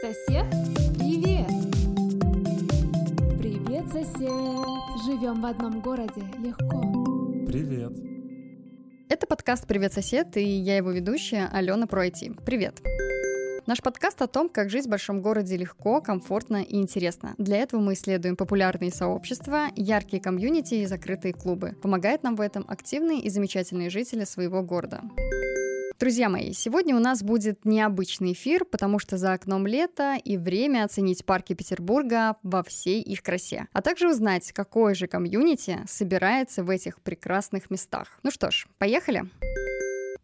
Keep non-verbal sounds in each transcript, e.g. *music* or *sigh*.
Сосед, привет! Привет, сосед! Живем в одном городе, легко. Привет. Это подкаст «Привет, сосед» и я его ведущая Алена Пройти. Привет! Наш подкаст о том, как жить в большом городе легко, комфортно и интересно. Для этого мы исследуем популярные сообщества, яркие комьюнити и закрытые клубы. Помогает нам в этом активные и замечательные жители своего города. Друзья мои, сегодня у нас будет необычный эфир, потому что за окном лето и время оценить парки Петербурга во всей их красе, а также узнать, какое же комьюнити собирается в этих прекрасных местах. Ну что ж, поехали!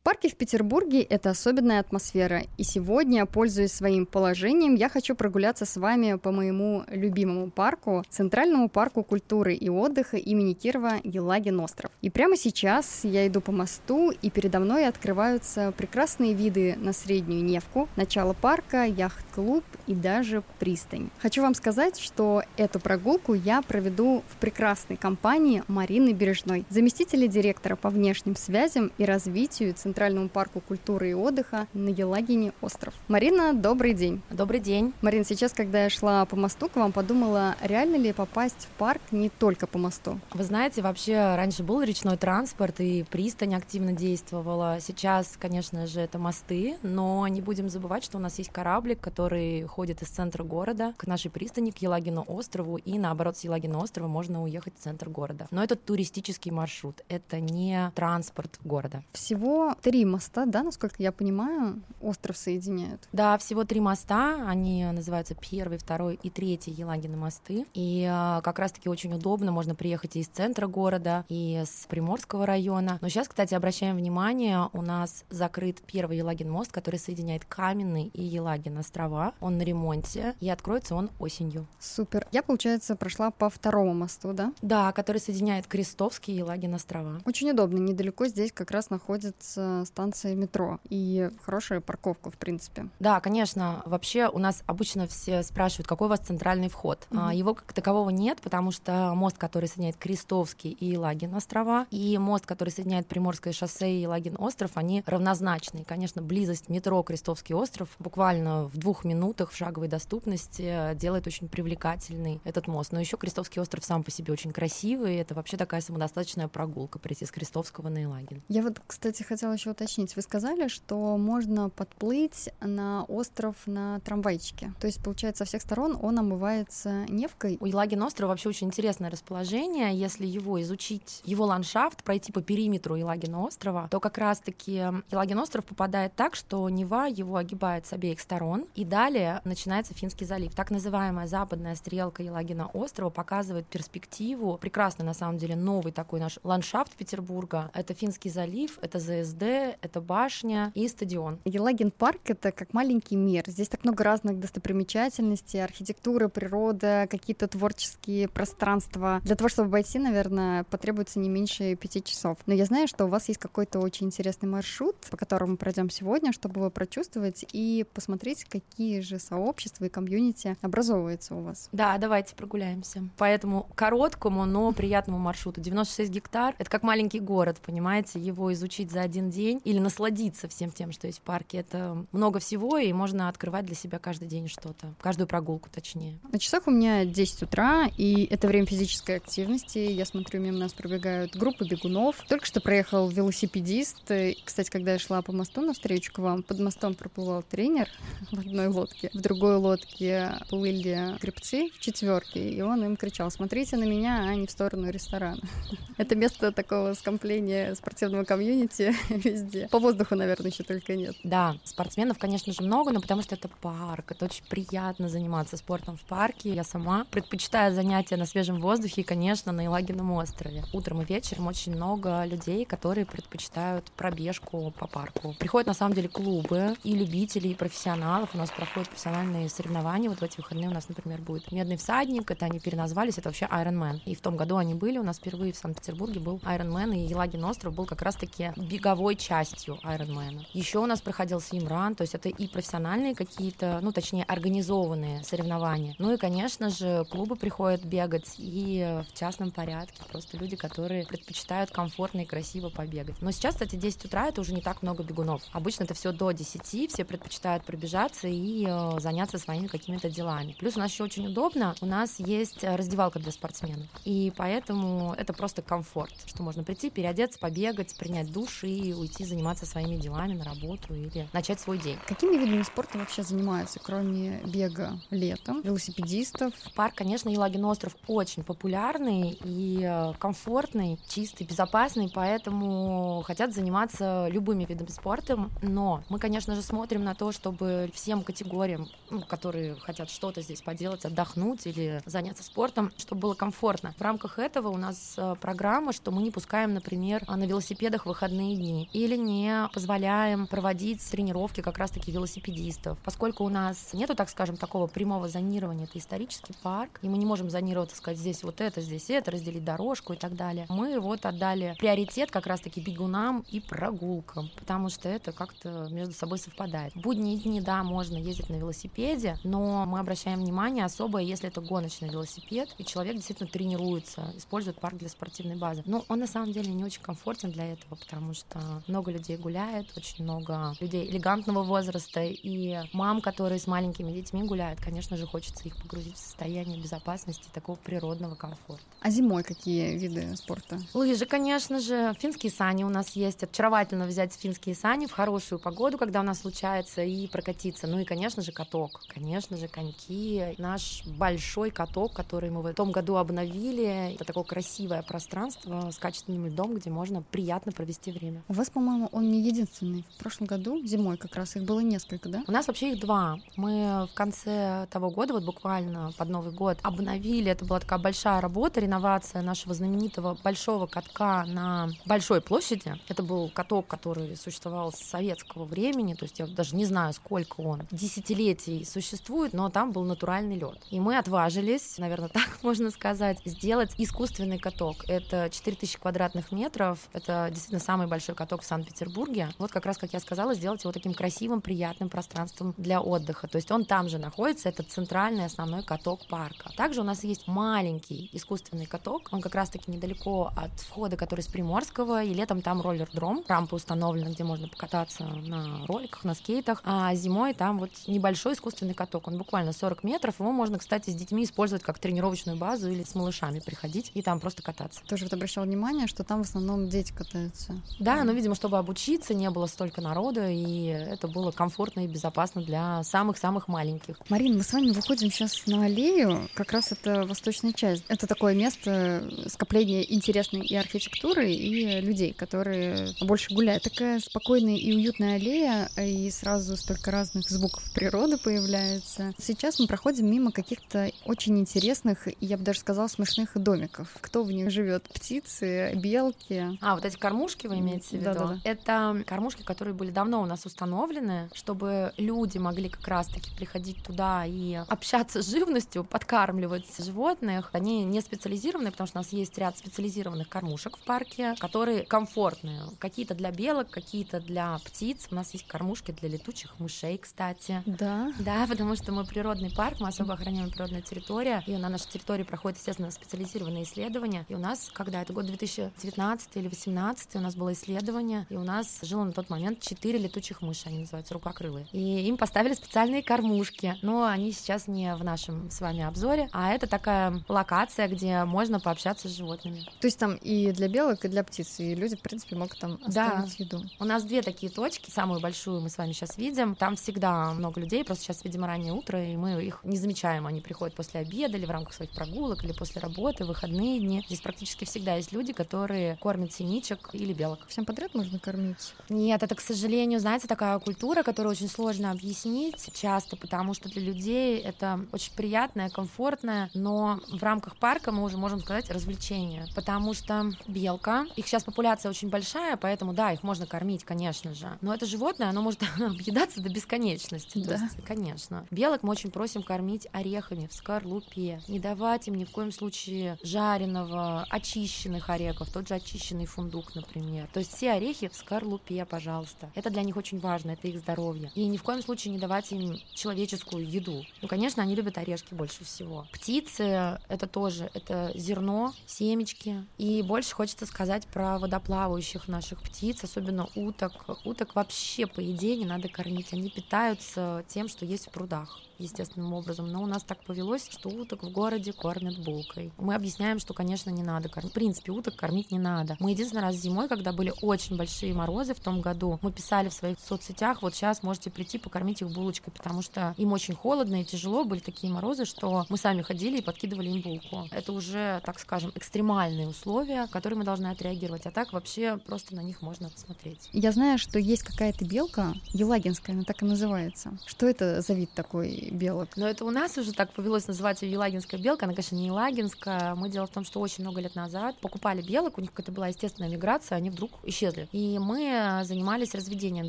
Парки в Петербурге – это особенная атмосфера, и сегодня, пользуясь своим положением, я хочу прогуляться с вами по моему любимому парку, Центральному парку культуры и отдыха имени Кирова Елагин остров. И прямо сейчас я иду по мосту, и передо мной открываются прекрасные виды на Среднюю Невку, начало парка, яхт-клуб и даже пристань. Хочу вам сказать, что эту прогулку я проведу в прекрасной компании Марины Бережной, заместителя директора по внешним связям и развитию Центрального Центральному парку культуры и отдыха на Елагине остров. Марина, добрый день. Добрый день. Марина, сейчас, когда я шла по мосту к вам, подумала, реально ли попасть в парк не только по мосту? Вы знаете, вообще раньше был речной транспорт, и пристань активно действовала. Сейчас, конечно же, это мосты, но не будем забывать, что у нас есть кораблик, который ходит из центра города к нашей пристани, к Елагину острову, и наоборот, с Елагина острова можно уехать в центр города. Но это туристический маршрут, это не транспорт города. Всего три моста, да, насколько я понимаю, остров соединяют? Да, всего три моста, они называются первый, второй и третий Елагины мосты, и э, как раз-таки очень удобно, можно приехать и из центра города, и с Приморского района. Но сейчас, кстати, обращаем внимание, у нас закрыт первый Елагин мост, который соединяет Каменный и Елагин острова, он на ремонте, и откроется он осенью. Супер. Я, получается, прошла по второму мосту, да? Да, который соединяет Крестовский и Елагин острова. Очень удобно, недалеко здесь как раз находится станция метро и хорошая парковка, в принципе. Да, конечно. Вообще у нас обычно все спрашивают, какой у вас центральный вход. Mm-hmm. Его как такового нет, потому что мост, который соединяет Крестовский и Лагин острова, и мост, который соединяет Приморское шоссе и Лагин остров, они равнозначны. Конечно, близость метро Крестовский остров буквально в двух минутах в шаговой доступности делает очень привлекательный этот мост. Но еще Крестовский остров сам по себе очень красивый. Это вообще такая самодостаточная прогулка прийти с Крестовского на Илагин. Я вот, кстати, хотела еще уточнить. Вы сказали, что можно подплыть на остров на трамвайчике. То есть, получается, со всех сторон он омывается Невкой. У Елагин острова вообще очень интересное расположение. Если его изучить, его ландшафт, пройти по периметру Елагина острова, то как раз-таки Елагин остров попадает так, что Нева его огибает с обеих сторон, и далее начинается Финский залив. Так называемая западная стрелка Елагина острова показывает перспективу, прекрасный на самом деле новый такой наш ландшафт Петербурга. Это Финский залив, это ЗСД, это башня и стадион. Елагин парк — это как маленький мир. Здесь так много разных достопримечательностей, архитектура, природа, какие-то творческие пространства. Для того, чтобы обойти, наверное, потребуется не меньше пяти часов. Но я знаю, что у вас есть какой-то очень интересный маршрут, по которому мы пройдем сегодня, чтобы его прочувствовать и посмотреть, какие же сообщества и комьюнити образовываются у вас. Да, давайте прогуляемся. По этому короткому, но приятному маршруту. 96 гектар — это как маленький город, понимаете? Его изучить за один день или насладиться всем тем, что есть в парке. Это много всего, и можно открывать для себя каждый день что-то, каждую прогулку точнее. На часах у меня 10 утра, и это время физической активности. Я смотрю, мимо нас пробегают группы бегунов. Только что проехал велосипедист. Кстати, когда я шла по мосту навстречу к вам, под мостом проплывал тренер *laughs* в одной лодке. В другой лодке плыли гребцы в четверке, и он им кричал, смотрите на меня, а не в сторону ресторана. *laughs* Это место такого скомпления спортивного комьюнити *laughs* везде. По воздуху, наверное, еще только нет. Да, спортсменов, конечно же, много, но потому что это парк. Это очень приятно заниматься спортом в парке. Я сама предпочитаю занятия на свежем воздухе и, конечно, на Елагином острове. Утром и вечером очень много людей, которые предпочитают пробежку по парку. Приходят, на самом деле, клубы и любителей, и профессионалов. У нас проходят профессиональные соревнования. Вот в эти выходные у нас, например, будет «Медный всадник». Это они переназвались, это вообще Iron Man. И в том году они были у нас впервые в Санкт Санкт-Петербурге был Ironman, и Елагин остров был как раз-таки беговой частью Ironman. Еще у нас проходил Симран, то есть это и профессиональные какие-то, ну, точнее, организованные соревнования. Ну и, конечно же, клубы приходят бегать и в частном порядке. Просто люди, которые предпочитают комфортно и красиво побегать. Но сейчас, кстати, 10 утра это уже не так много бегунов. Обычно это все до 10, все предпочитают пробежаться и э, заняться своими какими-то делами. Плюс у нас еще очень удобно, у нас есть раздевалка для спортсменов. И поэтому это просто комфорт, что можно прийти, переодеться, побегать, принять душ и уйти заниматься своими делами на работу или начать свой день. Какими видами спорта вообще занимаются, кроме бега летом, велосипедистов? Парк, конечно, Елагин остров очень популярный и э, комфортный, чистый, безопасный, поэтому хотят заниматься любыми видами спорта, но мы, конечно же, смотрим на то, чтобы всем категориям, ну, которые хотят что-то здесь поделать, отдохнуть или заняться спортом, чтобы было комфортно. В рамках этого у нас э, программа, что мы не пускаем, например, на велосипедах выходные дни или не позволяем проводить тренировки как раз-таки велосипедистов, поскольку у нас нету, так скажем, такого прямого зонирования, это исторический парк, и мы не можем зонироваться, сказать, здесь вот это, здесь это, разделить дорожку и так далее. Мы вот отдали приоритет как раз-таки бегунам и прогулкам, потому что это как-то между собой совпадает. В будние дни, да, можно ездить на велосипеде, но мы обращаем внимание особо, если это гоночный велосипед, и человек действительно тренируется, использует парк для спортивной базы. Но он на самом деле не очень комфортен для этого, потому что много людей гуляет, очень много людей элегантного возраста, и мам, которые с маленькими детьми гуляют, конечно же, хочется их погрузить в состояние безопасности, такого природного комфорта. А зимой какие виды спорта? Лыжи, конечно же, финские сани у нас есть. Очаровательно взять финские сани в хорошую погоду, когда у нас случается, и прокатиться. Ну и, конечно же, каток. Конечно же, коньки. Наш большой каток, который мы в этом году обновили. Это такое красивое пространство с качественным льдом, где можно приятно провести время. У вас, по-моему, он не единственный. В прошлом году, зимой как раз, их было несколько, да? У нас вообще их два. Мы в конце того года, вот буквально под Новый год, обновили. Это была такая большая работа, реновация нашего знаменитого большого катка на большой площади. Это был каток, который существовал с советского времени, то есть я даже не знаю, сколько он десятилетий существует, но там был натуральный лед. И мы отважились, наверное, *laughs* так можно сказать, сделать искусственный каток. Это 4000 квадратных метров, это действительно самый большой каток в Санкт-Петербурге. Вот как раз, как я сказала, сделать его таким красивым, приятным пространством для отдыха. То есть он там же находится, это центральный основной каток парка. Также у нас есть маленький искусственный каток, он как раз-таки недалеко от входа, который с Приморского, и летом там роллер-дром, рампа установлена, где можно покататься на роликах, на скейтах, а зимой там вот небольшой искусственный каток, он буквально 40 метров, его можно, кстати, с детьми использовать как тренировочную базу или с малышами приходить и там просто кататься. Тоже вот обращала внимание, что там в основном дети катаются. Да, но, видимо, чтобы обучиться, не было столько народа, и это было комфортно и безопасно для самых-самых маленьких. Марина, мы с вами выходим сейчас на аллею, как раз это восточная часть. Это такое место скопления интересной и архитектуры, и людей, которые больше гуляют. Такая спокойная и уютная аллея, и сразу столько разных звуков природы появляется. Сейчас мы проходим мимо каких-то очень интересных, я бы даже сказала, смешных домиков. Кто в них живет? Птицы, белки. А, вот эти кормушки вы имеете в виду? Это кормушки, которые были давно у нас установлены, чтобы люди могли как раз-таки приходить туда и общаться с живностью, подкармливать животных. Они не специализированные, потому что у нас есть ряд специализированных кормушек в парке, которые комфортные. Какие-то для белок, какие-то для птиц. У нас есть кормушки для летучих мышей, кстати. Да. Да, потому что мы природный парк, мы особо охраняем природную территорию, и на нашей территории проходят, естественно, специализированные исследования. И у нас, когда это год 2019 или 2018, у нас было исследование, и у нас жило на тот момент четыре летучих мыши, они называются рукокрылые. И им поставили специальные кормушки, но они сейчас не в нашем с вами обзоре, а это такая локация, где можно пообщаться с животными. То есть там и для белок, и для птиц, и люди, в принципе, могут там Да. оставить еду. У нас две такие точки, самую большую мы с вами сейчас видим. Там всегда много людей, просто сейчас, видимо, раннее утро, и мы их не замечаем. Они приходят после обеда или в рамках своих прогулок, или после работы, выходные дни. Здесь практически всегда есть люди, которые кормят синичек или белок. Всем подряд можно кормить? Нет, это, к сожалению, знаете, такая культура, которую очень сложно объяснить часто, потому что для людей это очень приятное, комфортное, но в рамках парка мы уже можем сказать развлечение, потому что белка, их сейчас популяция очень большая, поэтому да, их можно кормить, конечно же, но это животное, оно может *laughs* объедаться до бесконечности, то Да. есть, конечно. Белок мы очень просим кормить орехами в скорлупе, не давать им ни в коем случае жареного, очищенных орехов, тот же очищенный фундук, например. То есть все орехи в скорлупе, пожалуйста. Это для них очень важно, это их здоровье. И ни в коем случае не давать им человеческую еду. Ну, конечно, они любят орешки больше всего. Птицы — это тоже, это зерно, семечки. И больше хочется сказать про водоплавающих наших птиц, особенно уток. Уток вообще, по идее, не надо кормить. Они питаются тем, что есть в прудах естественным образом, но у нас так повелось, что уток в городе кормят булкой. Мы объясняем, что, конечно, не надо кормить. В принципе, уток кормить не надо. Мы единственный раз зимой, когда были очень большие морозы в том году, мы писали в своих соцсетях, вот сейчас можете прийти покормить их булочкой, потому что им очень холодно и тяжело, были такие морозы, что мы сами ходили и подкидывали им булку. Это уже, так скажем, экстремальные условия, которые мы должны отреагировать, а так вообще просто на них можно посмотреть. Я знаю, что есть какая-то белка, елагинская, она так и называется. Что это за вид такой белок. Но это у нас уже так повелось называть ее елагинская белка. Она, конечно, не елагинская. Мы дело в том, что очень много лет назад покупали белок, у них какая-то была естественная миграция, они вдруг исчезли. И мы занимались разведением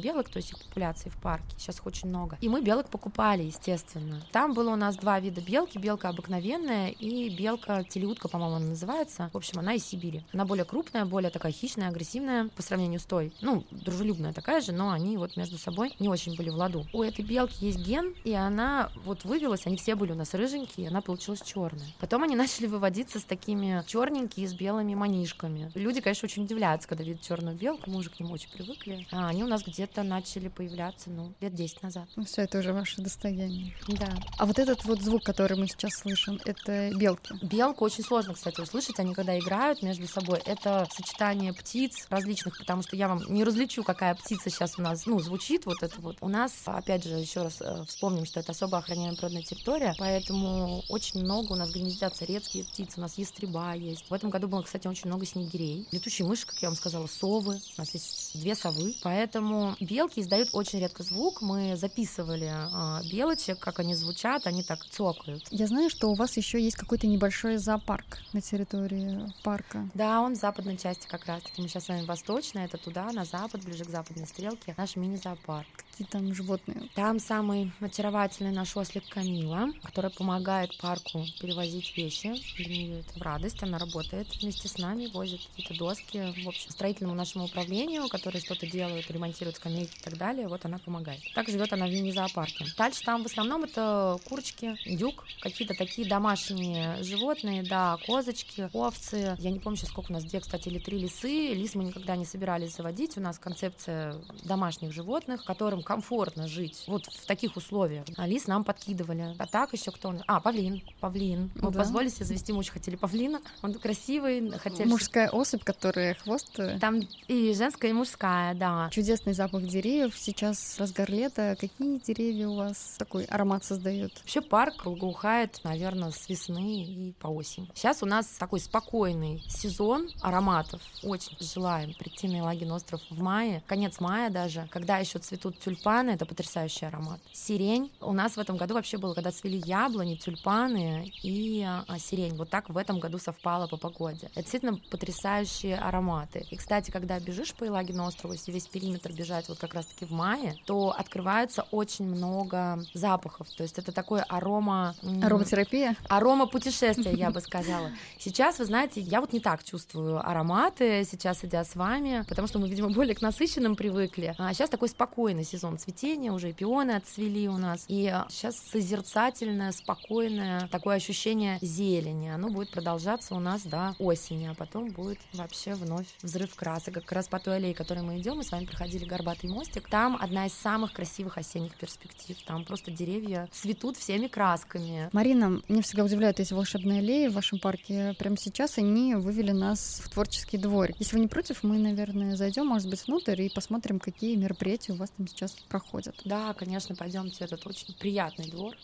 белок, то есть их популяцией в парке. Сейчас их очень много. И мы белок покупали, естественно. Там было у нас два вида белки. Белка обыкновенная и белка телеутка, по-моему, она называется. В общем, она из Сибири. Она более крупная, более такая хищная, агрессивная по сравнению с той. Ну, дружелюбная такая же, но они вот между собой не очень были в ладу. У этой белки есть ген, и она вот вывелась, они все были у нас рыженькие, и она получилась черная. Потом они *laughs* начали выводиться с такими черненькими, с белыми манишками. Люди, конечно, очень удивляются, когда видят черную белку, мы уже к ним очень привыкли. А они у нас где-то начали появляться, ну, лет 10 назад. Ну, все это уже ваше достояние. Да. А вот этот вот звук, который мы сейчас слышим, это белки. Белку очень сложно, кстати, услышать. Они когда играют между собой, это сочетание птиц различных, потому что я вам не различу, какая птица сейчас у нас, ну, звучит вот это вот. У нас, опять же, еще раз э, вспомним, что это особо особо охраняемая природная территория, поэтому очень много у нас гнездятся редкие птицы, у нас ястреба есть. В этом году было, кстати, очень много снегирей, летучие мыши, как я вам сказала, совы, у нас есть две совы, поэтому белки издают очень редко звук, мы записывали а, белочек, как они звучат, они так цокают. Я знаю, что у вас еще есть какой-то небольшой зоопарк на территории парка. Да, он в западной части как раз-таки, мы сейчас с вами восточная, это туда, на запад, ближе к западной стрелке, наш мини-зоопарк. Какие там животные? Там самый очаровательный наш ослик Камила, которая помогает парку перевозить вещи. Для нее это в радость. Она работает вместе с нами, возит какие-то доски. В общем, строительному нашему управлению, которые что-то делают, ремонтируют скамейки и так далее, вот она помогает. Так живет она в мини-зоопарке. Дальше там в основном это курочки, дюк, какие-то такие домашние животные, да, козочки, овцы. Я не помню сейчас, сколько у нас, две, кстати, или три лисы. Лис мы никогда не собирались заводить. У нас концепция домашних животных, которым комфортно жить вот в таких условиях. А лис нам подкидывали. А так еще кто? А, павлин. Павлин. Мы да. позволили себе завести, мы очень хотели павлина. Он красивый. Хотели... Мужская особь, которая хвост. Э, Там и женская, и мужская, да. Чудесный запах деревьев. Сейчас разгар лета. Какие деревья у вас такой аромат создают? Вообще парк благоухает, наверное, с весны и по осень. Сейчас у нас такой спокойный сезон ароматов. Очень желаем прийти на Елагин остров в мае, конец мая даже, когда еще цветут тюльпаны, это потрясающий аромат. Сирень. У нас в этом году вообще было, когда цвели яблони, тюльпаны и а, сирень. Вот так в этом году совпало по погоде. Это действительно потрясающие ароматы. И, кстати, когда бежишь по Елагину острову, если весь периметр бежать вот как раз-таки в мае, то открывается очень много запахов. То есть это такое арома... Ароматерапия? Арома путешествия, я бы *laughs* сказала. Сейчас, вы знаете, я вот не так чувствую ароматы, сейчас идя с вами, потому что мы, видимо, более к насыщенным привыкли. А сейчас такой спокойный сезон цветения, уже и пионы отцвели у нас. И сейчас созерцательное, спокойное такое ощущение зелени. Оно будет продолжаться у нас до осени, а потом будет вообще вновь взрыв красок. Как раз по той аллее, которой мы идем, мы с вами проходили горбатый мостик. Там одна из самых красивых осенних перспектив. Там просто деревья цветут всеми красками. Марина, мне всегда удивляют эти волшебные аллеи в вашем парке. Прямо сейчас они вывели нас в творческий дворик. Если вы не против, мы, наверное, зайдем, может быть, внутрь и посмотрим, какие мероприятия у вас там сейчас проходят. Да, конечно, пойдемте. Этот очень приятный двор.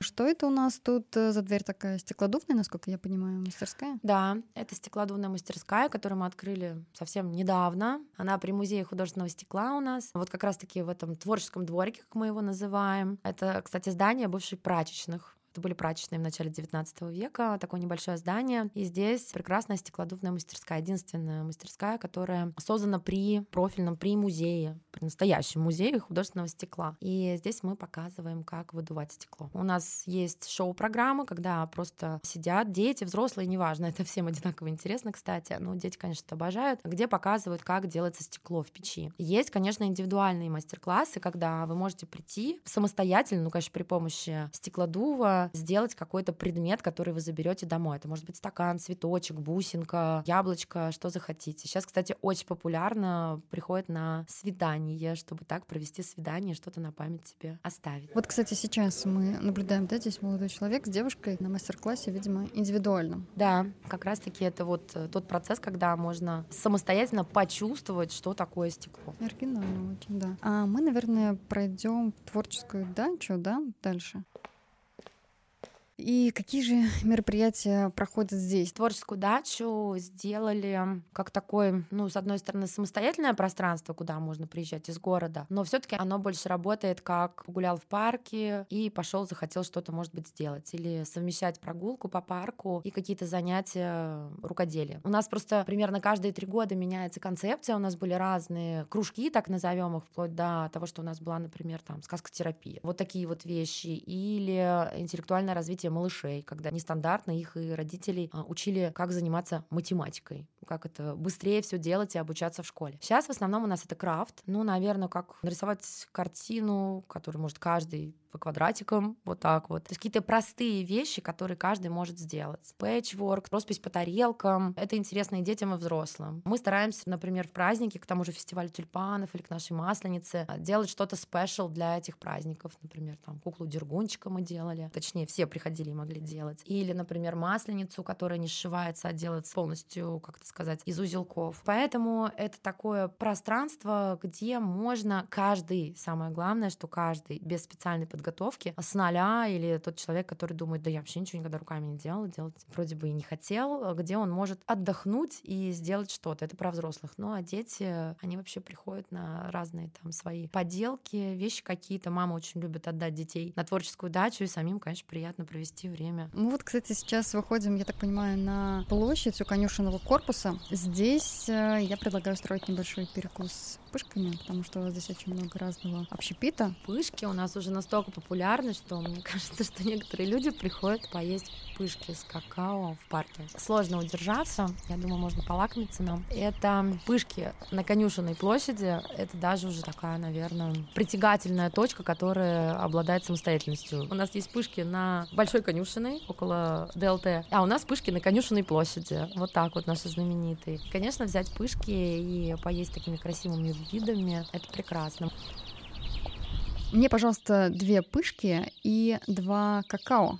Что это у нас тут э, за дверь такая стеклодувная, насколько я понимаю, мастерская? Да, это стеклодувная мастерская, которую мы открыли совсем недавно. Она при музее художественного стекла у нас. Вот как раз-таки в этом творческом дворике, как мы его называем. Это, кстати, здание бывшей прачечных это были прачечные в начале 19 века, такое небольшое здание. И здесь прекрасная стеклодувная мастерская, единственная мастерская, которая создана при профильном, при музее, настоящем музее художественного стекла. И здесь мы показываем, как выдувать стекло. У нас есть шоу-программа, когда просто сидят дети, взрослые, неважно, *laughs* это всем одинаково интересно, кстати. Ну, дети, конечно, обожают, где показывают, как делается стекло в печи. Есть, конечно, индивидуальные мастер-классы, когда вы можете прийти самостоятельно, ну, конечно, при помощи стеклодува, сделать какой-то предмет, который вы заберете домой. Это может быть стакан, цветочек, бусинка, яблочко, что захотите. Сейчас, кстати, очень популярно приходит на свидание, чтобы так провести свидание, что-то на память себе оставить. Вот, кстати, сейчас мы наблюдаем, да, здесь молодой человек с девушкой на мастер-классе, видимо, индивидуальном. Да, как раз-таки это вот э, тот процесс, когда можно самостоятельно почувствовать, что такое стекло. Оригинально очень, да. А мы, наверное, пройдем творческую дачу, да, дальше. И какие же *laughs* мероприятия проходят здесь? Творческую дачу сделали как такое, ну, с одной стороны, самостоятельное пространство, куда можно приезжать из города, но все таки оно больше работает как гулял в парке и пошел, захотел что-то, может быть, сделать. Или совмещать прогулку по парку и какие-то занятия рукоделия. У нас просто примерно каждые три года меняется концепция. У нас были разные кружки, так назовем их, вплоть до того, что у нас была, например, там, сказкотерапия. Вот такие вот вещи. Или интеллектуальное развитие развития малышей, когда нестандартно их и родителей а, учили, как заниматься математикой, как это быстрее все делать и обучаться в школе. Сейчас в основном у нас это крафт, ну, наверное, как нарисовать картину, которую может каждый по квадратикам, вот так вот. То есть какие-то простые вещи, которые каждый может сделать. Пэтчворк, роспись по тарелкам. Это интересно и детям, и взрослым. Мы стараемся, например, в праздники, к тому же фестивалю тюльпанов или к нашей масленице, делать что-то спешл для этих праздников. Например, там куклу Дергунчика мы делали. Точнее, все приходили и могли делать. Или, например, масленицу, которая не сшивается, а делается полностью, как это сказать, из узелков. Поэтому это такое пространство, где можно каждый, самое главное, что каждый без специальной с нуля или тот человек, который думает, да я вообще ничего никогда руками не делал, делать вроде бы и не хотел, где он может отдохнуть и сделать что-то. Это про взрослых. Ну а дети, они вообще приходят на разные там свои поделки, вещи какие-то. Мама очень любит отдать детей на творческую дачу, и самим, конечно, приятно провести время. Мы вот, кстати, сейчас выходим, я так понимаю, на площадь у конюшенного корпуса. Здесь э, я предлагаю строить небольшой перекус пышками, потому что здесь очень много разного общепита. Пышки у нас уже настолько популярны, что мне *laughs* кажется, что некоторые люди приходят поесть пышки с какао в парке. Сложно удержаться, я думаю, можно полакомиться нам. Это пышки на Конюшенной площади, это даже уже такая, наверное, притягательная точка, которая обладает самостоятельностью. У нас есть пышки на Большой Конюшиной, около ДЛТ, а у нас пышки на Конюшенной площади. Вот так вот наши знаменитые. Конечно, взять пышки и поесть такими красивыми видами, это прекрасно. Мне, пожалуйста, две пышки и два какао.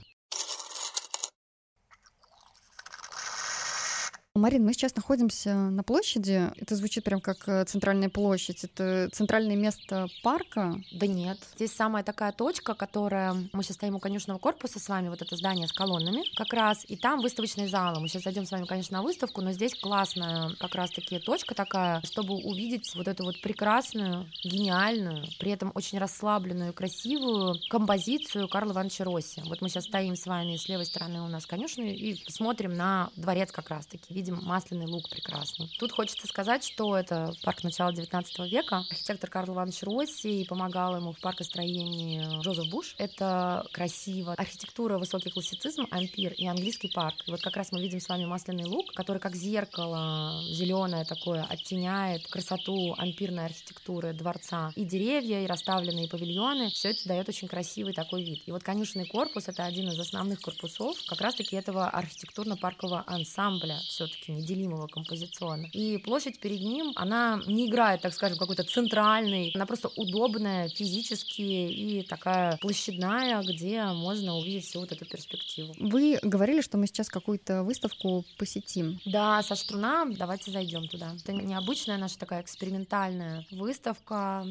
Марин, мы сейчас находимся на площади. Это звучит прям как э, центральная площадь. Это центральное место парка? Да нет. Здесь самая такая точка, которая... Мы сейчас стоим у конюшного корпуса с вами, вот это здание с колоннами как раз, и там выставочные залы. Мы сейчас зайдем с вами, конечно, на выставку, но здесь классная как раз-таки точка такая, чтобы увидеть вот эту вот прекрасную, гениальную, при этом очень расслабленную, красивую композицию Карла Ивановича Росси. Вот мы сейчас стоим с вами с левой стороны у нас конюшни и смотрим на дворец как раз-таки. Видим видим масляный луг прекрасный. Тут хочется сказать, что это парк начала 19 века. Архитектор Карл Иванович Росси помогал ему в паркостроении Джозеф Буш. Это красиво. Архитектура, высокий классицизм, ампир и английский парк. И вот как раз мы видим с вами масляный луг, который как зеркало зеленое такое оттеняет красоту ампирной архитектуры дворца. И деревья, и расставленные павильоны. Все это дает очень красивый такой вид. И вот конюшенный корпус — это один из основных корпусов как раз-таки этого архитектурно-паркового ансамбля все-таки все-таки неделимого композиционно. И площадь перед ним, она не играет, так скажем, какой-то центральный, она просто удобная физически и такая площадная, где можно увидеть всю вот эту перспективу. Вы говорили, что мы сейчас какую-то выставку посетим. Да, со Штруна, давайте зайдем туда. Это необычная наша такая экспериментальная выставка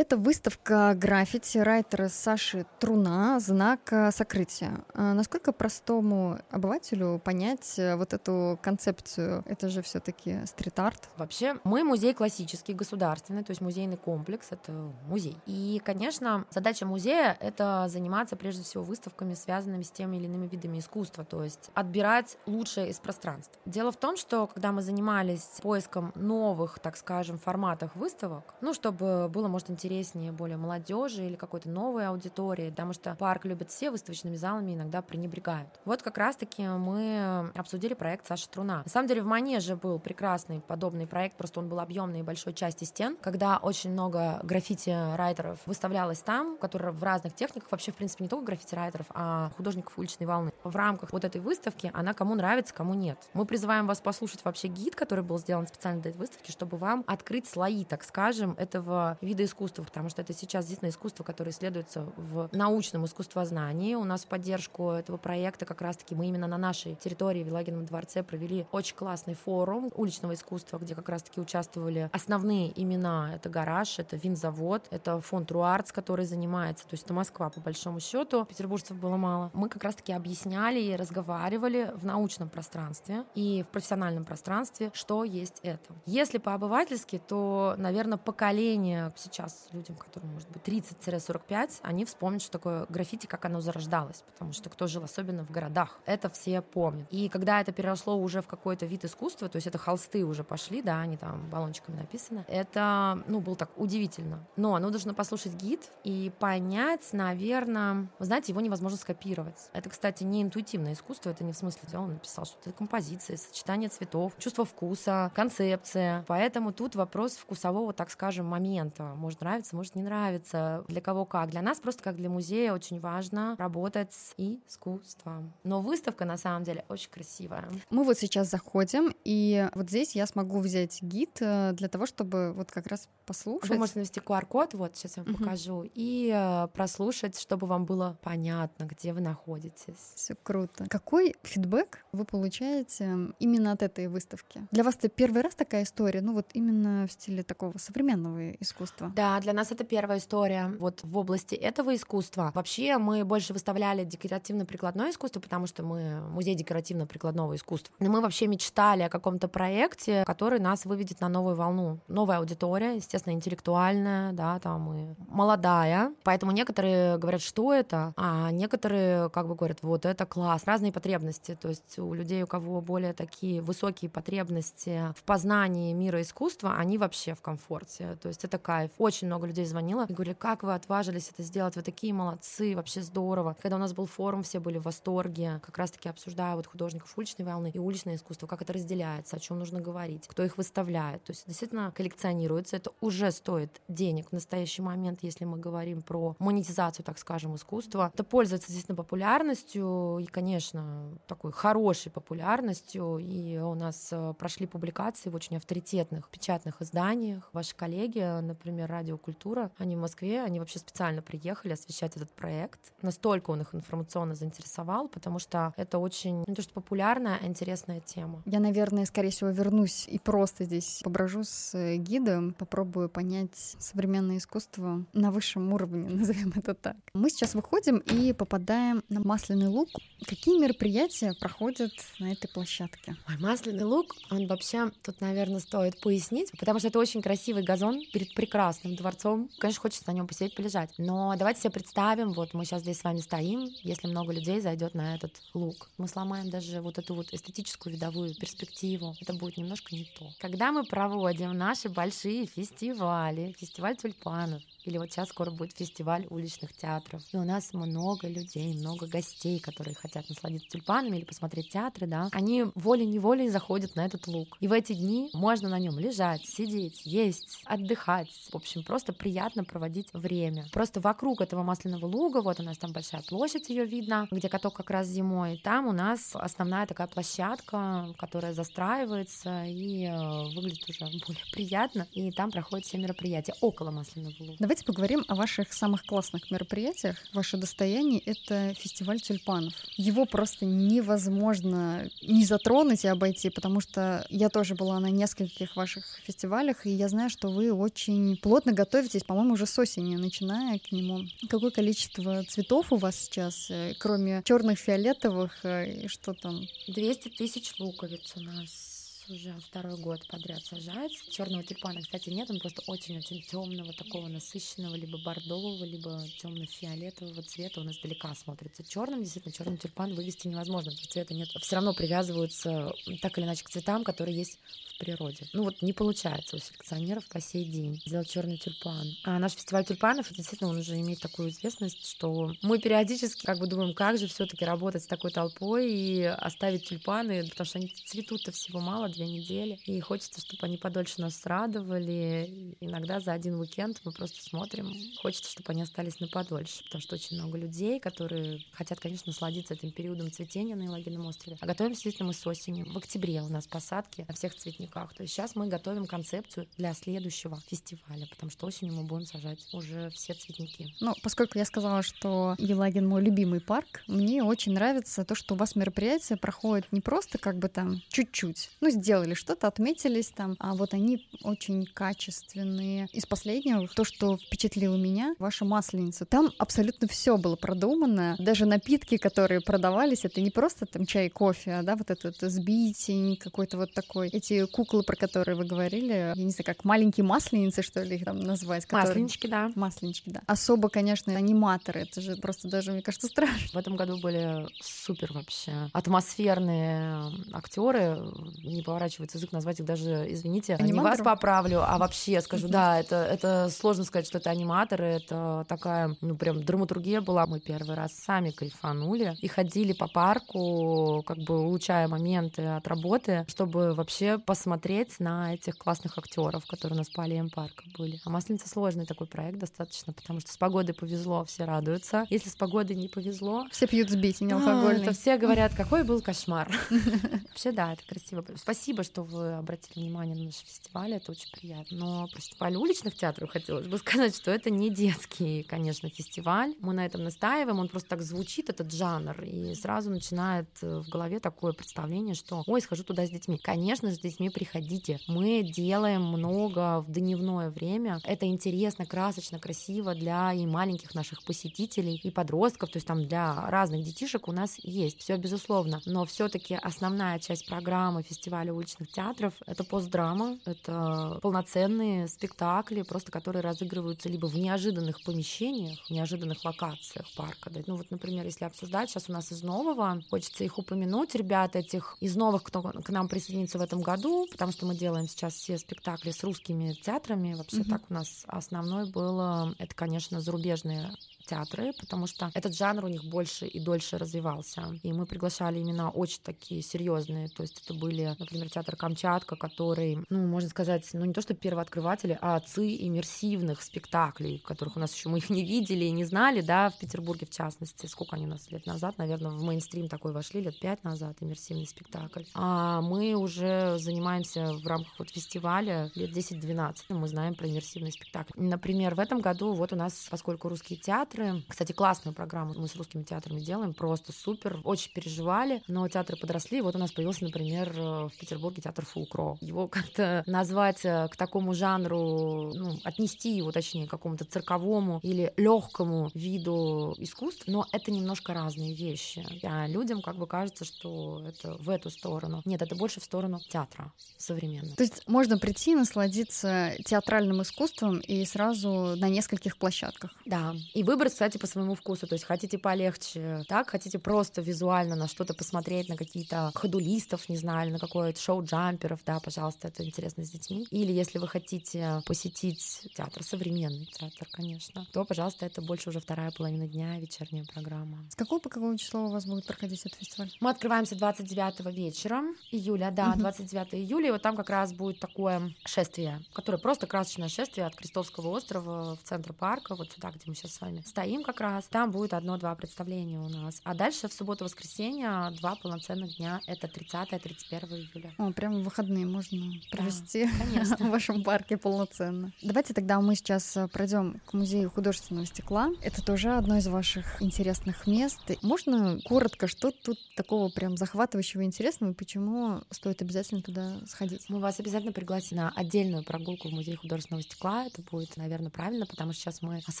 Это выставка граффити райтера Саши Труна «Знак сокрытия». А насколько простому обывателю понять э, вот эту концепцию? Это же все таки стрит-арт. Вообще, мы музей классический, государственный, то есть музейный комплекс — это музей. И, конечно, задача музея — это заниматься прежде всего выставками, связанными с теми или иными видами искусства, то есть отбирать лучшее из пространства. Дело в том, что когда мы занимались поиском новых, так скажем, форматах выставок, ну, чтобы было, может, интереснее более молодежи или какой-то новой аудитории, потому что парк любят все, выставочными залами иногда пренебрегают. Вот как раз-таки мы обсудили проект Саши Труна. На самом деле в Манеже был прекрасный подобный проект, просто он был объемный большой части стен, когда очень много граффити-райтеров выставлялось там, которые в разных техниках, вообще, в принципе, не только граффити-райтеров, а художников уличной волны. В рамках вот этой выставки она кому нравится, кому нет. Мы призываем вас послушать вообще гид, который был сделан специально для этой выставки, чтобы вам открыть слои, так скажем, этого вида искусства, потому что это сейчас действительно искусство, которое исследуется в научном искусствознании. У нас в поддержку этого проекта как раз-таки мы именно на нашей территории в Елагином дворце провели очень классный форум уличного искусства, где как раз-таки участвовали основные имена. Это гараж, это винзавод, это фонд Руартс, который занимается, то есть это Москва по большому счету, петербуржцев было мало. Мы как раз-таки объясняли и разговаривали в научном пространстве и в профессиональном пространстве, что есть это. Если по-обывательски, то, наверное, поколение сейчас людям, которым может быть 30-45, они вспомнят, что такое граффити, как оно зарождалось, потому что кто жил особенно в городах, это все помнят. И когда это переросло уже в какой-то вид искусства, то есть это холсты уже пошли, да, они там баллончиками написаны, это, ну, было так удивительно. Но нужно послушать гид и понять, наверное, вы знаете, его невозможно скопировать. Это, кстати, не интуитивное искусство, это не в смысле, он написал, что это композиция, сочетание цветов, чувство вкуса, концепция. Поэтому тут вопрос вкусового, так скажем, момента. Может нравится, может не нравится. Для кого как. Для нас просто как для музея очень важно работать с искусством. Но выставка на самом деле очень красивая. Мы вот сейчас заходим, и вот здесь я смогу взять гид э, для того, чтобы вот как раз послушать. Вы можете навести QR-код, вот сейчас я вам uh-huh. покажу, и э, прослушать, чтобы вам было понятно, где вы находитесь. Все круто. Какой фидбэк вы получаете именно от этой выставки? Для вас это первый раз такая история, ну вот именно в стиле такого современного искусства? Да, для нас это первая история. Вот в области этого искусства. Вообще мы больше выставляли декоративно-прикладное искусство, потому что мы музей декоративно-прикладного искусства. Но мы вообще мечтали о каком-то проекте, который нас выведет на новую волну. Новая аудитория, естественно, интеллектуальная, да, там и молодая. Поэтому некоторые говорят, что это, а некоторые как бы говорят, вот это класс. Разные потребности. То есть у людей, у кого более такие высокие потребности в познании мира искусства, они вообще в комфорте. То есть это кайф. Очень много людей звонило и говорили, как вы отважились это сделать, вы такие молодцы, вообще здорово. Когда у нас был форум, все были в восторге, как раз-таки обсуждая вот художников уличной волны и уличное искусство, как это разделяется, о чем нужно говорить, кто их выставляет. То есть действительно коллекционируется, это уже стоит денег в настоящий момент, если мы говорим про монетизацию, так скажем, искусства. Это пользуется действительно популярностью и, конечно, такой хорошей популярностью. И у нас э, прошли публикации в очень авторитетных печатных изданиях. Ваши коллеги, например, Радио Культура, они в Москве, они вообще специально приехали освещать этот проект. Настолько он их информационно заинтересовал, потому что это очень, не то что популярная, а интересная тема. Я, наверное, скорее всего, вернусь и просто здесь поброжу с э, гидом, попробую понять современное искусство на высшем уровне, *laughs* назовем это так. Мы сейчас выходим и попадаем на Масляный луг. Какие мероприятия проходят на этой площадке? Ой, Масляный луг, он вообще тут, наверное, стоит пояснить, потому что это очень красивый газон перед прекрасным дворцом. Конечно, хочется на нем посидеть, полежать. Но давайте себе представим, вот мы сейчас здесь с вами стоим, если много людей зайдет на этот луг. Мы сломаем даже вот эту вот эстетическую видовую перспективу. Это будет немножко не то. Когда мы проводим наши большие фестивали, фестиваль тюльпанов, или вот сейчас скоро будет фестиваль уличных театров. И у нас много людей, много гостей, которые хотят насладиться тюльпанами или посмотреть театры, да. Они волей-неволей заходят на этот луг. И в эти дни можно на нем лежать, сидеть, есть, отдыхать. В общем, просто приятно проводить время. Просто вокруг этого масляного луга, вот у нас там большая площадь, ее видно, где каток как раз зимой. Там у нас основная такая площадка, которая застраивается и э, выглядит уже *laughs* более приятно. И там проходят все мероприятия около масляного луга. Давайте поговорим о ваших самых классных мероприятиях. Ваше достояние — это фестиваль тюльпанов. Его просто невозможно не затронуть и обойти, потому что я тоже была на нескольких ваших фестивалях, и я знаю, что вы очень плотно готовите готовитесь, по-моему, уже с осени, начиная к нему. Какое количество цветов у вас сейчас, э, кроме черных, фиолетовых, э, и что там? 200 тысяч луковиц у нас уже второй год подряд сажается. Черного тюльпана, кстати, нет, он просто очень-очень темного, такого насыщенного, либо бордового, либо темно-фиолетового цвета. Он издалека смотрится черным. Действительно, черный тюльпан вывести невозможно, цвета нет. Все равно привязываются так или иначе к цветам, которые есть природе. Ну вот не получается у селекционеров по сей день сделать черный тюльпан. А наш фестиваль тюльпанов, действительно, он уже имеет такую известность, что мы периодически как бы думаем, как же все-таки работать с такой толпой и оставить тюльпаны, потому что они цветут-то всего мало, две недели. И хочется, чтобы они подольше нас радовали. Иногда за один уикенд мы просто смотрим. Хочется, чтобы они остались на подольше, потому что очень много людей, которые хотят, конечно, насладиться этим периодом цветения на Елагином острове. А готовим действительно мы с осени. В октябре у нас посадки всех цветниках. То есть сейчас мы готовим концепцию для следующего фестиваля, потому что осенью мы будем сажать уже все цветники. Ну, поскольку я сказала, что Елагин мой любимый парк, мне очень нравится то, что у вас мероприятие проходит не просто как бы там чуть-чуть, ну, сделали что-то, отметились там, а вот они очень качественные. Из последнего, то, что впечатлило меня, ваша масленица. Там абсолютно все было продумано, даже напитки, которые продавались, это не просто там чай и кофе, а да, вот этот сбитень какой-то вот такой. Эти куклы, про которые вы говорили, я не знаю, как маленькие масленицы, что ли, их там назвать. Которые... Масленички, да. Масленички, да. Особо, конечно, аниматоры, это же просто даже, мне кажется, страшно. В этом году были супер вообще атмосферные актеры, не поворачивается язык назвать их даже, извините, Аниматором? не вас поправлю, а вообще скажу, да, это, это сложно сказать, что это аниматоры, это такая, ну, прям драматургия была. Мы первый раз сами кайфанули и ходили по парку, как бы улучшая моменты от работы, чтобы вообще посмотреть на этих классных актеров, которые у нас по аллеям парка были. А «Масленица» сложный такой проект достаточно, потому что с погодой повезло, все радуются. Если с погодой не повезло... Все пьют сбитень алкогольный. то все говорят, какой был кошмар. *laughs* Вообще, да, это красиво. Спасибо, что вы обратили внимание на наш фестиваль, это очень приятно. Но про фестиваль уличных театров хотелось бы *laughs* сказать, что это не детский, конечно, фестиваль. Мы на этом настаиваем, он просто так звучит, этот жанр, и сразу начинает в голове такое представление, что ой, схожу туда с детьми. Конечно же, с детьми приходите. Мы делаем много в дневное время. Это интересно, красочно, красиво для и маленьких наших посетителей, и подростков, то есть там для разных детишек у нас есть. Все безусловно. Но все-таки основная часть программы фестиваля уличных театров это постдрама, это полноценные спектакли, просто которые разыгрываются либо в неожиданных помещениях, в неожиданных локациях парка. Да. Ну вот, например, если обсуждать, сейчас у нас из нового, хочется их упомянуть, ребят этих из новых, кто к нам присоединится в этом году, потому что мы делаем сейчас все спектакли с русскими театрами. Вообще mm-hmm. так у нас основной был, это, конечно, зарубежные театры, потому что этот жанр у них больше и дольше развивался. И мы приглашали именно очень такие серьезные. То есть это были, например, театр Камчатка, который, ну, можно сказать, ну не то что первооткрыватели, а отцы иммерсивных спектаклей, которых у нас еще мы их не видели и не знали, да, в Петербурге в частности. Сколько они у нас лет назад, наверное, в мейнстрим такой вошли, лет пять назад, иммерсивный спектакль. А мы уже занимаемся в рамках вот фестиваля лет 10-12. Мы знаем про иммерсивный спектакль. Например, в этом году вот у нас, поскольку русские театры, театры. Кстати, классную программу мы с русскими театрами делаем, просто супер. Очень переживали, но театры подросли. Вот у нас появился, например, в Петербурге театр Фулкро. Его как-то назвать э, к такому жанру, ну, отнести его, точнее, к какому-то цирковому или легкому виду искусств, но это немножко разные вещи. А людям как бы кажется, что это в эту сторону. Нет, это больше в сторону театра современного. То есть можно прийти, насладиться театральным искусством и сразу на нескольких площадках. Да, и выбрать кстати, по своему вкусу. То есть хотите полегче, так, хотите просто визуально на что-то посмотреть, на какие-то ходулистов, не знаю, или на какое-то шоу джамперов, да, пожалуйста, это интересно с детьми. Или если вы хотите посетить театр, современный театр, конечно, то, пожалуйста, это больше уже вторая половина дня, вечерняя программа. С какого по какого числа у вас будет проходить этот фестиваль? Мы открываемся 29 вечера июля, да, 29 июля, и вот там как раз будет такое шествие, которое просто красочное шествие от Крестовского острова в центр парка, вот сюда, где мы сейчас с вами стоим стоим как раз, там будет одно-два представления у нас. А дальше в субботу-воскресенье два полноценных дня, это 30-31 июля. О, прям в выходные можно провести конечно. *laughs* в вашем парке полноценно. Давайте тогда мы сейчас э, пройдем к музею художественного стекла. Это тоже одно из ваших интересных мест. Можно коротко, что тут такого прям захватывающего и интересного, и почему стоит обязательно туда сходить? Мы вас обязательно пригласим на отдельную прогулку в музей художественного стекла. Это будет, наверное, правильно, потому что сейчас мы с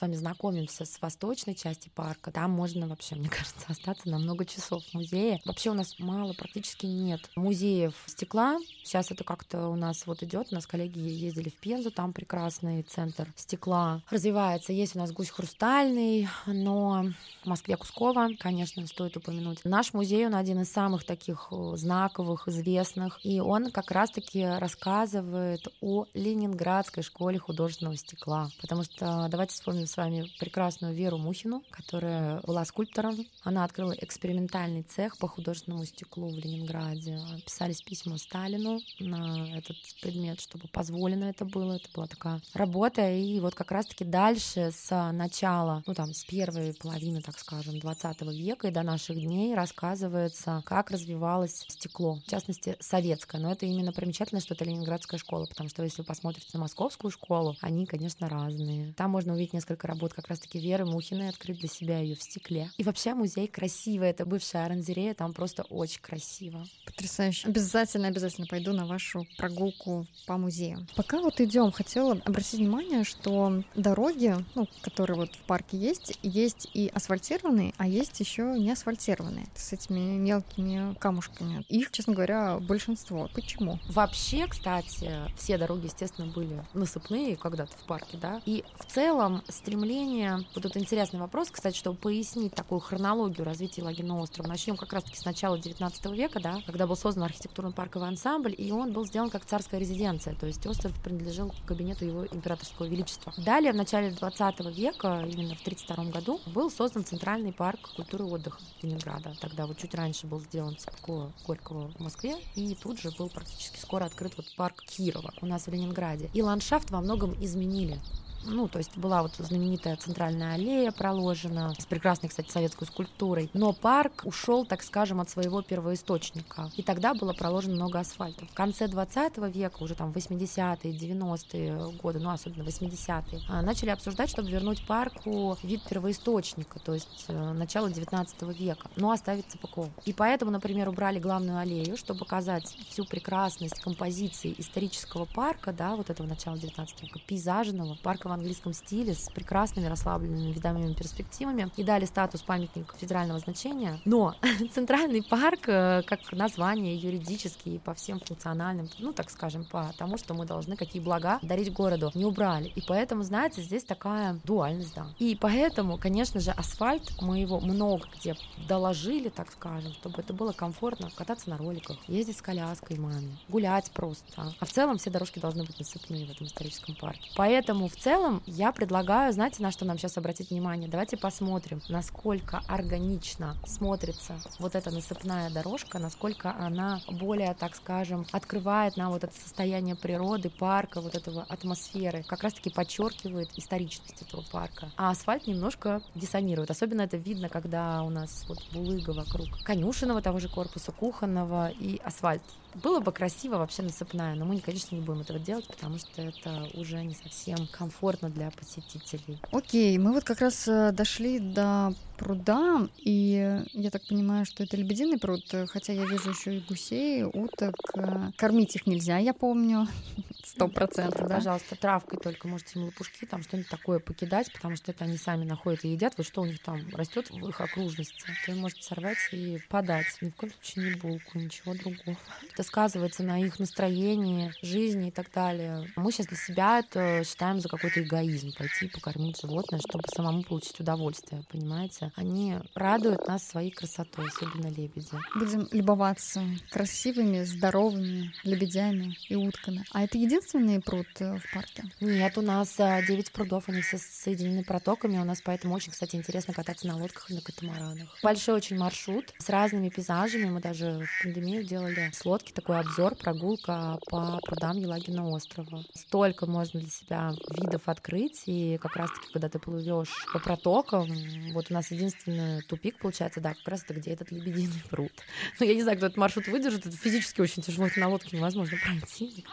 вами знакомимся с восточной части парка. Там можно вообще, мне *laughs* кажется, остаться на много часов в музее. Вообще у нас мало, практически нет музеев стекла. Сейчас это как-то у нас вот идет. У нас коллеги ездили в Пензу, там прекрасный центр стекла развивается. Есть у нас гусь хрустальный, но в Москве Кускова, конечно, стоит упомянуть. Наш музей, он один из самых таких э, знаковых, известных, и он как раз-таки рассказывает о Ленинградской школе художественного стекла. Потому что давайте вспомним с вами прекрасную Веру Мухину, которая была скульптором. Она открыла экспериментальный цех по художественному стеклу в Ленинграде. Писались письма Сталину на этот предмет, чтобы позволено это было. Это была такая работа. И вот как раз-таки дальше с начала, ну там, с первой половины, так скажем, 20 века и до наших дней рассказывается, как развивалось стекло. В частности, советское. Но это именно примечательно, что это Ленинградская школа, потому что если вы посмотрите на московскую школу, они, конечно, разные. Там можно увидеть несколько работ как раз-таки Веры Мухиной, открыть для себя ее в стекле. И вообще музей красивый. Это бывшая оранжерея, там просто очень красиво. Потрясающе. Обязательно, обязательно пойду на вашу прогулку по музею. Пока вот идем, хотела обратить внимание, что дороги, ну, которые вот в парке есть, есть и асфальтированные, а есть еще не асфальтированные с этими мелкими камушками. Их, честно говоря, большинство. Почему? Вообще, кстати, все дороги, естественно, были насыпные когда-то в парке, да. И в целом стремление... Вот тут интересный вопрос, кстати, чтобы пояснить такую хронологию развития Лагерного острова. Начнем как раз-таки с начала 19 века, да, когда был создан архитектурно-парковый ансамбль, и он был сделан как царская резиденция, то есть остров принадлежал кабинету его императорского величества. Далее, в начале 20 века, именно в 32 году, был создан Центральный парк культуры и отдыха Ленинграда. Тогда вот чуть раньше был сделан Цепко Горького в Москве, и тут же был практически скоро открыт вот парк Кирова у нас в Ленинграде. И ландшафт во многом изменили ну, то есть была вот знаменитая центральная аллея проложена с прекрасной, кстати, советской скульптурой. Но парк ушел, так скажем, от своего первоисточника. И тогда было проложено много асфальта. В конце 20 века, уже там 80-е, 90-е годы, ну, особенно 80-е, а, начали обсуждать, чтобы вернуть парку вид первоисточника, то есть э, начало 19 века, но оставить ЦПКО. И поэтому, например, убрали главную аллею, чтобы показать всю прекрасность композиции исторического парка, да, вот этого начала 19 века, пейзажного парка в английском стиле с прекрасными расслабленными видовыми перспективами и дали статус памятника федерального значения. Но *laughs* Центральный парк, э, как название юридически и по всем функциональным, ну так скажем, по тому, что мы должны какие блага дарить городу, не убрали. И поэтому, знаете, здесь такая дуальность, да. И поэтому, конечно же, асфальт мы его много где доложили, так скажем, чтобы это было комфортно кататься на роликах, ездить с коляской маме, гулять просто. А в целом все дорожки должны быть насыпные в этом историческом парке. Поэтому в целом целом я предлагаю, знаете, на что нам сейчас обратить внимание? Давайте посмотрим, насколько органично смотрится вот эта насыпная дорожка, насколько она более, так скажем, открывает нам вот это состояние природы, парка, вот этого атмосферы, как раз-таки подчеркивает историчность этого парка. А асфальт немножко диссонирует. Особенно это видно, когда у нас вот булыга вокруг конюшенного того же корпуса, кухонного и асфальт было бы красиво вообще насыпная, но мы, конечно, не будем этого делать, потому что это уже не совсем комфортно для посетителей. Окей, мы вот как раз э, дошли до пруда, и я так понимаю, что это лебединый пруд, хотя я вижу еще и гусей, уток. Э, кормить их нельзя, я помню, *laughs* сто процентов, да? Пожалуйста, травкой только можете им лопушки, там что-нибудь такое покидать, потому что это они сами находят и едят. Вот что у них там растет в их окружности, то можете сорвать и подать. Ни в коем случае не булку, ничего другого. Это сказывается на их настроении, жизни и так далее. Мы сейчас для себя это считаем за какой-то эгоизм, пойти покормить животное, чтобы самому получить удовольствие, понимаете? Они радуют нас своей красотой, особенно лебеди. Будем любоваться красивыми, здоровыми лебедями и утками. А это единственный пруд э, в парке? Нет, у нас 9 а, прудов, они все соединены протоками. У нас поэтому очень, кстати, интересно кататься на лодках и на катамаранах. Большой очень маршрут с разными пейзажами. Мы даже в пандемию делали с лодки такой обзор, прогулка по прудам Елагина острова. Столько можно для себя видов открыть, и как раз-таки, когда ты плывешь по протокам, вот у нас единственный тупик получается, да, как раз это где этот лебединый пруд. *laughs* Ну, я не знаю, кто этот маршрут выдержит, это физически очень тяжело, это на лодке невозможно пройти.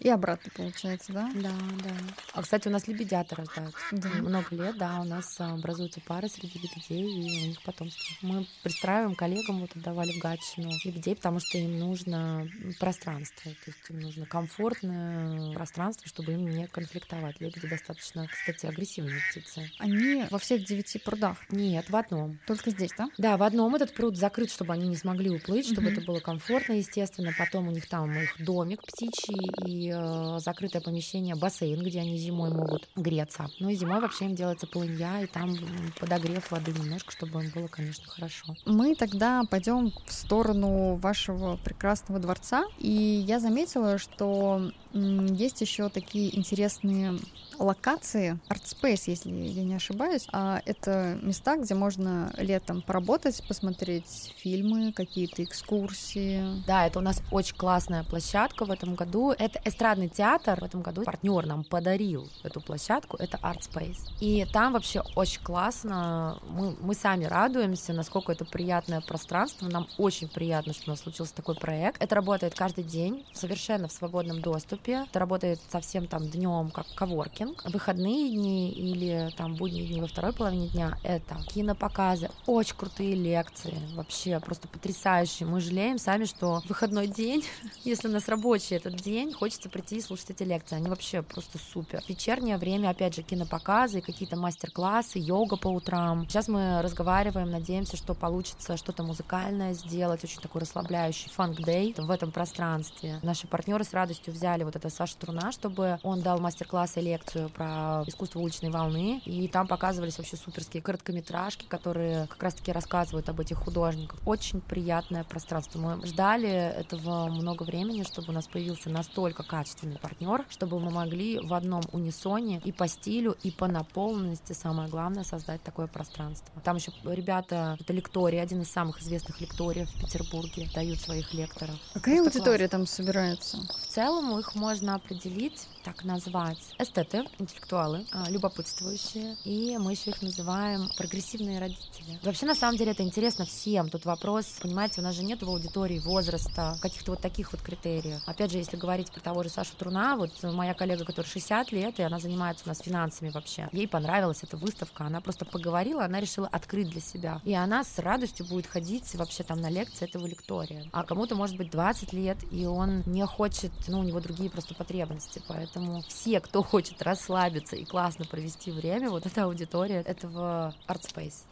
И обратно получается, да? Да, да. А, кстати, у нас лебедята рождаются. Да. Много лет, да, у нас образуются пары среди лебедей, и у них потомство. Мы пристраиваем коллегам, вот отдавали в Гатчину лебедей, потому что им нужно пространство, то есть им нужно комфортное пространство, чтобы им не конфликтовать. Лебеди достаточно, кстати, агрессивные птицы. Они во всех девяти прудах? Нет, в одном. Только здесь, да? Да, в одном этот пруд закрыт, чтобы они не смогли уплыть, чтобы угу. это было комфортно, естественно. Потом у них там их домик птичий и э, закрытое помещение, бассейн, где они зимой могут греться. Ну и зимой вообще им делается полынья, и там подогрев воды немножко, чтобы им было, конечно, хорошо. Мы тогда пойдем в сторону вашего прекрасного дворца, и я заметила, что есть еще такие интересные локации. Artspace, если я не ошибаюсь. А это места, где можно летом поработать, посмотреть фильмы, какие-то экскурсии. Да, это у нас очень классная площадка в этом году. Это эстрадный театр. В этом году партнер нам подарил эту площадку. Это Artspace. И там вообще очень классно. Мы, мы сами радуемся, насколько это приятное пространство. Нам очень приятно, что у нас случился такой проект. Это работает каждый день, совершенно в свободном доступе доступе. Это работает совсем там днем, как коворкинг. Выходные дни или там будние дни во второй половине дня — это кинопоказы, очень крутые лекции, вообще просто потрясающие. Мы жалеем сами, что выходной день, *laughs* если у нас рабочий этот день, хочется прийти и слушать эти лекции. Они вообще просто супер. Вечернее время, опять же, кинопоказы, какие-то мастер-классы, йога по утрам. Сейчас мы разговариваем, надеемся, что получится что-то музыкальное сделать, очень такой расслабляющий фанк-дей в этом пространстве. Наши партнеры с радостью взяли вот это Саша Труна, чтобы он дал мастер-класс и лекцию про искусство уличной волны, и там показывались вообще суперские короткометражки, которые как раз-таки рассказывают об этих художниках. Очень приятное пространство. Мы ждали этого много времени, чтобы у нас появился настолько качественный партнер, чтобы мы могли в одном унисоне и по стилю, и по наполненности, самое главное, создать такое пространство. Там еще ребята, это лекторий, один из самых известных лекториев в Петербурге, дают своих лекторов. Какая аудитория класс. там собирается? В целом их можно определить, так назвать, эстеты, интеллектуалы, а, любопытствующие, и мы еще их называем прогрессивные родители. Вообще, на самом деле, это интересно всем. Тут вопрос, понимаете, у нас же нет в аудитории возраста, каких-то вот таких вот критериев. Опять же, если говорить про того же Сашу Труна, вот моя коллега, которая 60 лет, и она занимается у нас финансами вообще. Ей понравилась эта выставка, она просто поговорила, она решила открыть для себя. И она с радостью будет ходить вообще там на лекции этого лектория. А кому-то может быть 20 лет, и он не хочет, ну, у него другие просто потребности. Поэтому все, кто хочет расслабиться и классно провести время, вот эта аудитория этого Artspace.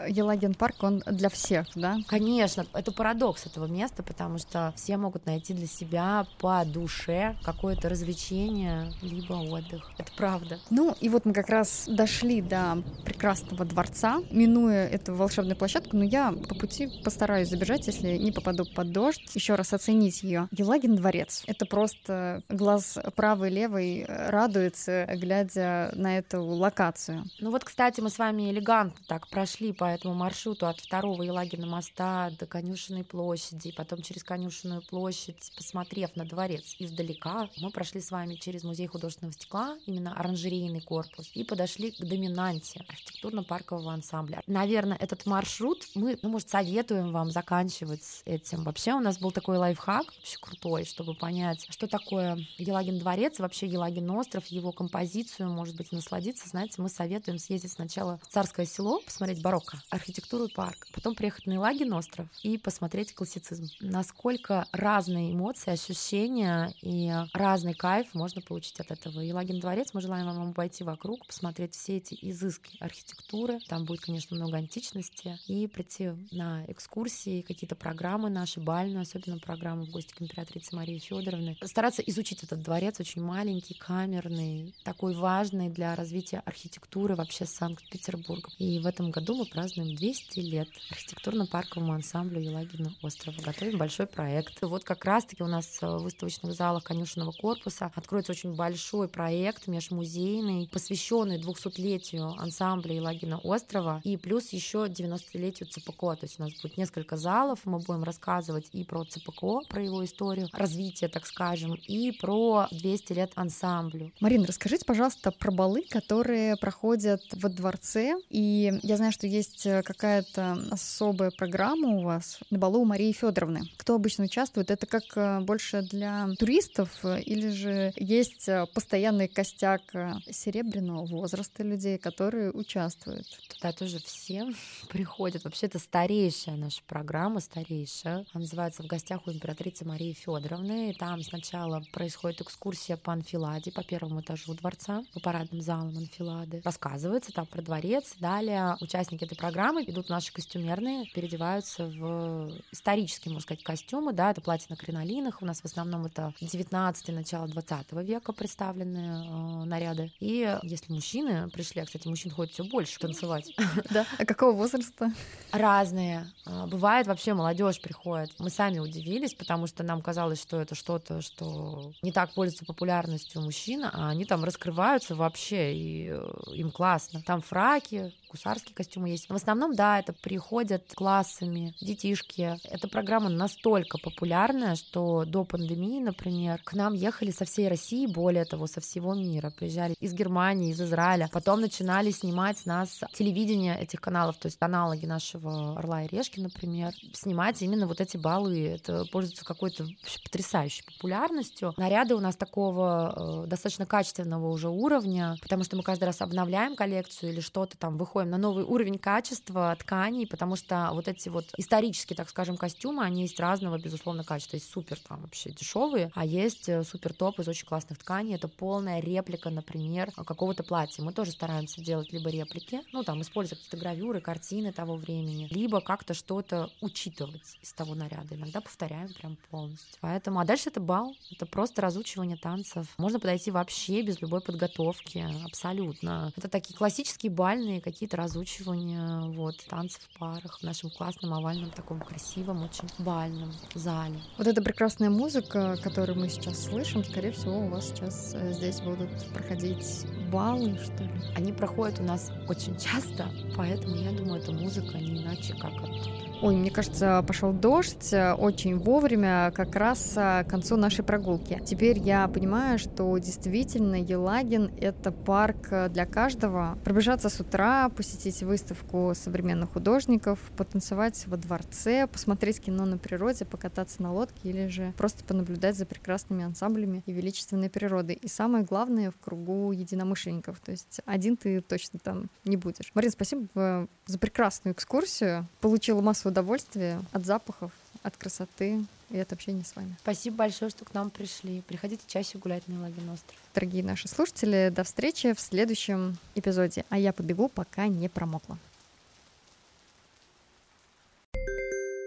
Елагин парк, он для всех, да? Конечно, это парадокс этого места, потому что все могут найти для себя по душе какое-то развлечение, либо отдых. Это правда. Ну, и вот мы как раз дошли до прекрасного дворца, минуя эту волшебную площадку, но я по пути постараюсь забежать, если не попаду под дождь, еще раз оценить ее. Елагин дворец. Это просто глаз правый, левый э, радуется, глядя на эту локацию. Ну вот, кстати, мы с вами элегантно так прошли по этому маршруту от второго Елагина моста до Конюшенной площади, потом через Конюшенную площадь, посмотрев на дворец издалека, мы прошли с вами через Музей художественного стекла, именно оранжерейный корпус, и подошли к доминанте архитектурно-паркового ансамбля. Наверное, этот маршрут мы, ну, может, советуем вам заканчивать этим. Вообще у нас был такой лайфхак, вообще крутой, чтобы понять, что такое Елагин дворец, вообще Елагин остров, его композицию, может быть, насладиться, знаете, мы советуем съездить сначала в Царское село, посмотреть барокко, архитектуру и парк, потом приехать на Елагин остров и посмотреть классицизм. Насколько разные эмоции, ощущения и разный кайф можно получить от этого. Елагин дворец, мы желаем вам пойти вокруг, посмотреть все эти изыски архитектуры. Там будет, конечно, много античности. И прийти на экскурсии, какие-то программы наши, бальные, особенно программы в гости к императрице Марии Федоровны. Стараться изучить этот дворец, очень маленький, камерный, такой важный для развития архитектуры вообще Санкт-Петербурга. И в этом году мы празднуем 200 лет архитектурно-парковому ансамблю Елагина острова. Готовим большой проект. Вот как раз-таки у нас в выставочных залах конюшенного корпуса откроется очень большой проект межмузейный, посвященный 200-летию ансамбля Елагина острова и плюс еще 90-летию ЦПКО. То есть у нас будет несколько залов, мы будем рассказывать и про ЦПКО, про его историю, развитие, так скажем, и про 200 лет ансамблю. Марина, расскажите, пожалуйста, про балы, которые проходят во дворце. И я знаю, что есть какая-то особая программа у вас на балу у Марии Федоровны. Кто обычно участвует? Это как э, больше для туристов или же есть э, постоянный костяк э, серебряного возраста людей, которые участвуют? Туда тоже все *laughs* приходят. Вообще это старейшая наша программа, старейшая. Она называется «В гостях у императрицы Марии Федоровны». И там сначала происходит экскурсия по анфиладе, по первому этажу дворца, по парадным залам анфилады. Рассказывается там про дворец. Далее участники этой программы идут наши костюмерные, переодеваются в исторические, можно сказать, костюмы. Да, это платье на кринолинах. У нас в основном это 19 начало 20 века представленные э, наряды. И если мужчины пришли, а, кстати, мужчин ходит все больше танцевать. *laughs* Да? *laughs* А какого возраста? Разные. А, бывает вообще молодежь приходит. Мы сами удивились, потому что нам казалось, что это что-то, что не так пользуется популярностью мужчин, а они там раскрываются вообще, и э, им классно. Там фраки, гусарские костюмы есть. Но в основном, да, это приходят классами, детишки. Эта программа настолько популярная, что до пандемии, например, к нам ехали со всей России, более того, со всего мира. Приезжали из Германии, из Израиля. Потом начинали снимать нас телевидение этих каналов, то есть аналоги нашего Орла и Решки, например, снимать именно вот эти баллы. Это пользуется какой-то потрясающей популярностью. Наряды у нас такого э, достаточно качественного уже уровня, потому что мы каждый раз обновляем коллекцию или что-то там выходит переходим на новый уровень качества тканей, потому что вот эти вот исторические, так скажем, костюмы, они есть разного, безусловно, качества. Есть супер там вообще дешевые, а есть э, супер топ из очень классных тканей. Это полная реплика, например, какого-то платья. Мы тоже стараемся делать либо реплики, ну там использовать какие-то гравюры, картины того времени, либо как-то что-то учитывать из того наряда. Иногда повторяем прям полностью. Поэтому, а дальше это бал, это просто разучивание танцев. Можно подойти вообще без любой подготовки, абсолютно. Это такие классические бальные какие-то какие-то разучивания, вот, танцы в парах в нашем классном, овальном, таком красивом, очень бальном зале. Вот эта прекрасная музыка, которую мы сейчас слышим, скорее всего, у вас сейчас э, здесь будут проходить балы, что ли? Они проходят у нас очень часто, поэтому я думаю, эта музыка не иначе, как оттуда. Ой, мне кажется, пошел дождь э, очень вовремя, как раз э, к концу нашей прогулки. Теперь я понимаю, что действительно Елагин — это парк для каждого. Пробежаться с утра, посетить выставку современных художников, потанцевать во дворце, посмотреть кино на природе, покататься на лодке или же просто понаблюдать за прекрасными ансамблями и величественной природой. И самое главное — в кругу единомышленников. То есть один ты точно там не будешь. Марина, спасибо за прекрасную экскурсию. Получила массу удовольствия от запахов, от красоты и от общения с вами. Спасибо большое, что к нам пришли. Приходите чаще гулять на Лагин остров. Дорогие наши слушатели, до встречи в следующем эпизоде. А я побегу, пока не промокла.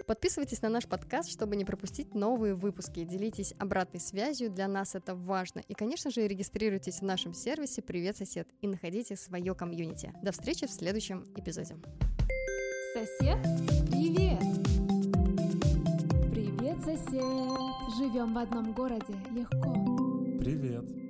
Подписывайтесь на наш подкаст, чтобы не пропустить новые выпуски. Делитесь обратной связью, для нас это важно. И, конечно же, регистрируйтесь в нашем сервисе «Привет, сосед» и находите свое комьюнити. До встречи в следующем эпизоде. Сосед, привет! Привет, сосед! Живем в одном городе, легко. Привет!